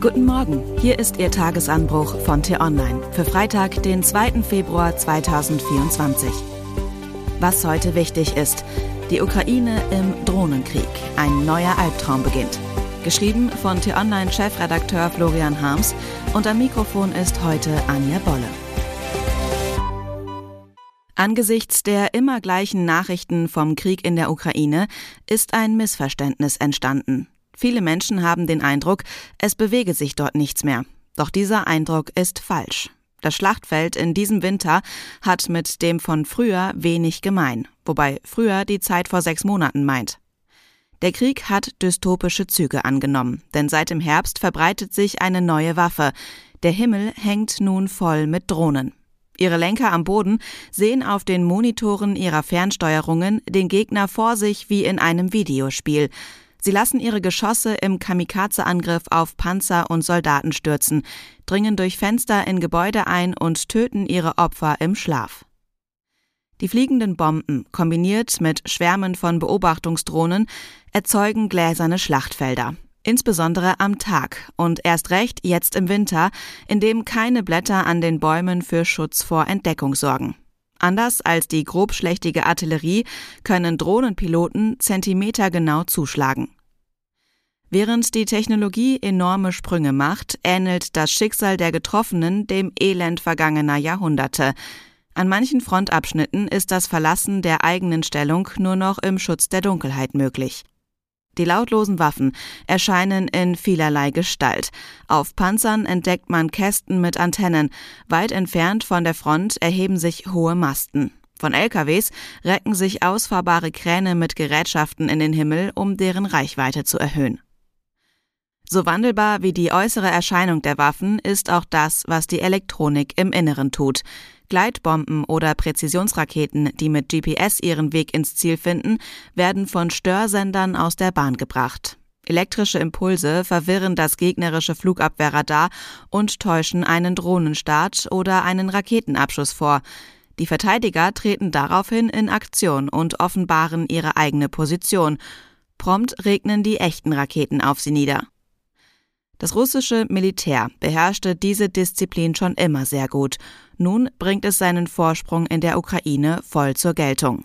Guten Morgen, hier ist Ihr Tagesanbruch von T-Online für Freitag, den 2. Februar 2024. Was heute wichtig ist, die Ukraine im Drohnenkrieg. Ein neuer Albtraum beginnt. Geschrieben von T-Online-Chefredakteur Florian Harms und am Mikrofon ist heute Anja Bolle. Angesichts der immer gleichen Nachrichten vom Krieg in der Ukraine ist ein Missverständnis entstanden. Viele Menschen haben den Eindruck, es bewege sich dort nichts mehr. Doch dieser Eindruck ist falsch. Das Schlachtfeld in diesem Winter hat mit dem von früher wenig gemein, wobei früher die Zeit vor sechs Monaten meint. Der Krieg hat dystopische Züge angenommen, denn seit dem Herbst verbreitet sich eine neue Waffe. Der Himmel hängt nun voll mit Drohnen. Ihre Lenker am Boden sehen auf den Monitoren ihrer Fernsteuerungen den Gegner vor sich wie in einem Videospiel. Sie lassen ihre Geschosse im Kamikaze-Angriff auf Panzer und Soldaten stürzen, dringen durch Fenster in Gebäude ein und töten ihre Opfer im Schlaf. Die fliegenden Bomben, kombiniert mit Schwärmen von Beobachtungsdrohnen, erzeugen gläserne Schlachtfelder. Insbesondere am Tag und erst recht jetzt im Winter, in dem keine Blätter an den Bäumen für Schutz vor Entdeckung sorgen. Anders als die grobschlächtige Artillerie können Drohnenpiloten zentimetergenau zuschlagen. Während die Technologie enorme Sprünge macht, ähnelt das Schicksal der Getroffenen dem Elend vergangener Jahrhunderte. An manchen Frontabschnitten ist das Verlassen der eigenen Stellung nur noch im Schutz der Dunkelheit möglich. Die lautlosen Waffen erscheinen in vielerlei Gestalt. Auf Panzern entdeckt man Kästen mit Antennen. Weit entfernt von der Front erheben sich hohe Masten. Von LKWs recken sich ausfahrbare Kräne mit Gerätschaften in den Himmel, um deren Reichweite zu erhöhen. So wandelbar wie die äußere Erscheinung der Waffen ist auch das, was die Elektronik im Inneren tut. Gleitbomben oder Präzisionsraketen, die mit GPS ihren Weg ins Ziel finden, werden von Störsendern aus der Bahn gebracht. Elektrische Impulse verwirren das gegnerische Flugabwehrradar und täuschen einen Drohnenstart oder einen Raketenabschuss vor. Die Verteidiger treten daraufhin in Aktion und offenbaren ihre eigene Position. Prompt regnen die echten Raketen auf sie nieder. Das russische Militär beherrschte diese Disziplin schon immer sehr gut. Nun bringt es seinen Vorsprung in der Ukraine voll zur Geltung.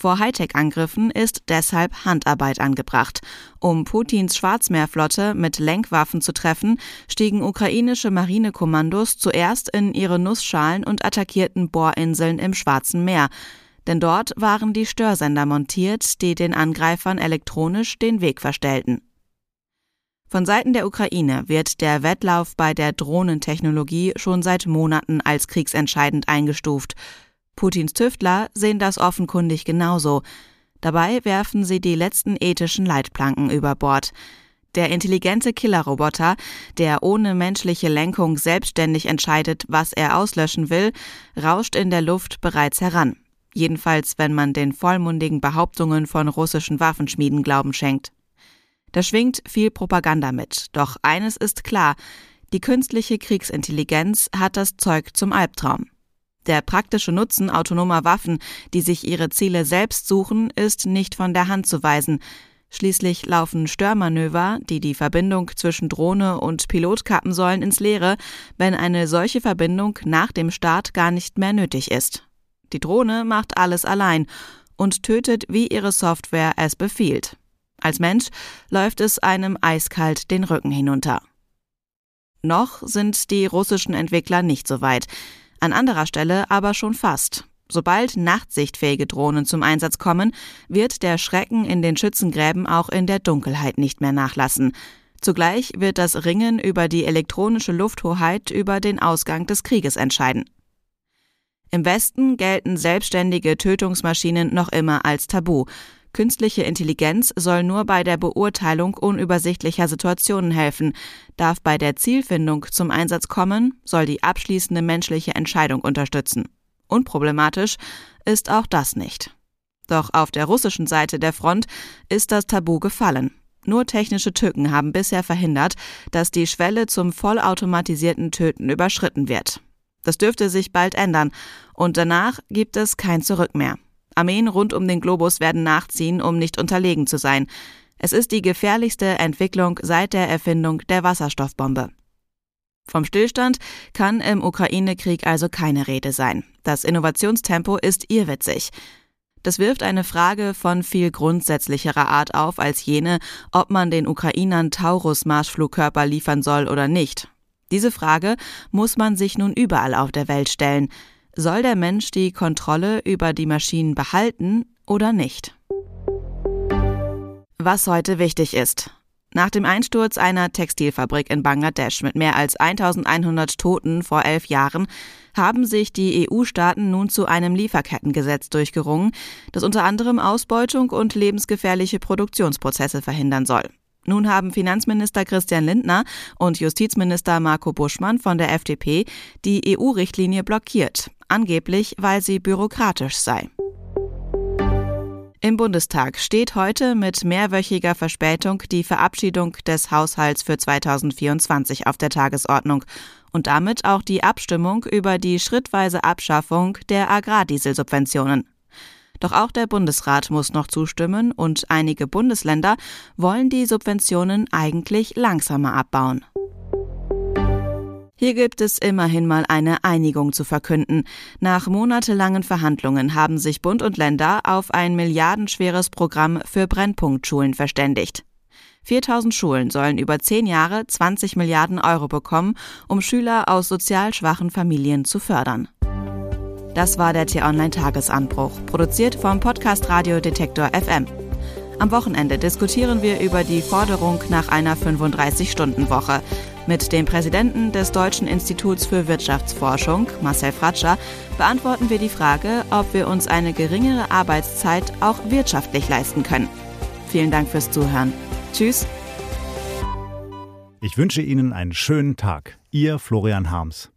Vor Hightech-Angriffen ist deshalb Handarbeit angebracht. Um Putins Schwarzmeerflotte mit Lenkwaffen zu treffen, stiegen ukrainische Marinekommandos zuerst in ihre Nussschalen und attackierten Bohrinseln im Schwarzen Meer. Denn dort waren die Störsender montiert, die den Angreifern elektronisch den Weg verstellten. Von Seiten der Ukraine wird der Wettlauf bei der Drohnentechnologie schon seit Monaten als kriegsentscheidend eingestuft. Putins Tüftler sehen das offenkundig genauso. Dabei werfen sie die letzten ethischen Leitplanken über Bord. Der intelligente Killerroboter, der ohne menschliche Lenkung selbstständig entscheidet, was er auslöschen will, rauscht in der Luft bereits heran. Jedenfalls, wenn man den vollmundigen Behauptungen von russischen Waffenschmieden Glauben schenkt. Da schwingt viel Propaganda mit. Doch eines ist klar, die künstliche Kriegsintelligenz hat das Zeug zum Albtraum. Der praktische Nutzen autonomer Waffen, die sich ihre Ziele selbst suchen, ist nicht von der Hand zu weisen. Schließlich laufen Störmanöver, die die Verbindung zwischen Drohne und Pilot kappen sollen, ins Leere, wenn eine solche Verbindung nach dem Start gar nicht mehr nötig ist. Die Drohne macht alles allein und tötet, wie ihre Software es befiehlt. Als Mensch läuft es einem eiskalt den Rücken hinunter. Noch sind die russischen Entwickler nicht so weit, an anderer Stelle aber schon fast. Sobald nachtsichtfähige Drohnen zum Einsatz kommen, wird der Schrecken in den Schützengräben auch in der Dunkelheit nicht mehr nachlassen. Zugleich wird das Ringen über die elektronische Lufthoheit über den Ausgang des Krieges entscheiden. Im Westen gelten selbstständige Tötungsmaschinen noch immer als Tabu, Künstliche Intelligenz soll nur bei der Beurteilung unübersichtlicher Situationen helfen, darf bei der Zielfindung zum Einsatz kommen, soll die abschließende menschliche Entscheidung unterstützen. Unproblematisch ist auch das nicht. Doch auf der russischen Seite der Front ist das Tabu gefallen. Nur technische Tücken haben bisher verhindert, dass die Schwelle zum vollautomatisierten Töten überschritten wird. Das dürfte sich bald ändern, und danach gibt es kein Zurück mehr. Armeen rund um den Globus werden nachziehen, um nicht unterlegen zu sein. Es ist die gefährlichste Entwicklung seit der Erfindung der Wasserstoffbombe. Vom Stillstand kann im Ukraine-Krieg also keine Rede sein. Das Innovationstempo ist irrwitzig. Das wirft eine Frage von viel grundsätzlicherer Art auf als jene, ob man den Ukrainern Taurus-Marschflugkörper liefern soll oder nicht. Diese Frage muss man sich nun überall auf der Welt stellen. Soll der Mensch die Kontrolle über die Maschinen behalten oder nicht? Was heute wichtig ist. Nach dem Einsturz einer Textilfabrik in Bangladesch mit mehr als 1100 Toten vor elf Jahren haben sich die EU-Staaten nun zu einem Lieferkettengesetz durchgerungen, das unter anderem Ausbeutung und lebensgefährliche Produktionsprozesse verhindern soll. Nun haben Finanzminister Christian Lindner und Justizminister Marco Buschmann von der FDP die EU-Richtlinie blockiert, angeblich weil sie bürokratisch sei. Im Bundestag steht heute mit mehrwöchiger Verspätung die Verabschiedung des Haushalts für 2024 auf der Tagesordnung und damit auch die Abstimmung über die schrittweise Abschaffung der Agrardieselsubventionen. Doch auch der Bundesrat muss noch zustimmen und einige Bundesländer wollen die Subventionen eigentlich langsamer abbauen. Hier gibt es immerhin mal eine Einigung zu verkünden. Nach monatelangen Verhandlungen haben sich Bund und Länder auf ein milliardenschweres Programm für Brennpunktschulen verständigt. 4000 Schulen sollen über zehn Jahre 20 Milliarden Euro bekommen, um Schüler aus sozial schwachen Familien zu fördern. Das war der T-Online-Tagesanbruch, produziert vom Podcast Radio Detektor FM. Am Wochenende diskutieren wir über die Forderung nach einer 35-Stunden-Woche. Mit dem Präsidenten des Deutschen Instituts für Wirtschaftsforschung, Marcel Fratscher, beantworten wir die Frage, ob wir uns eine geringere Arbeitszeit auch wirtschaftlich leisten können. Vielen Dank fürs Zuhören. Tschüss. Ich wünsche Ihnen einen schönen Tag. Ihr Florian Harms.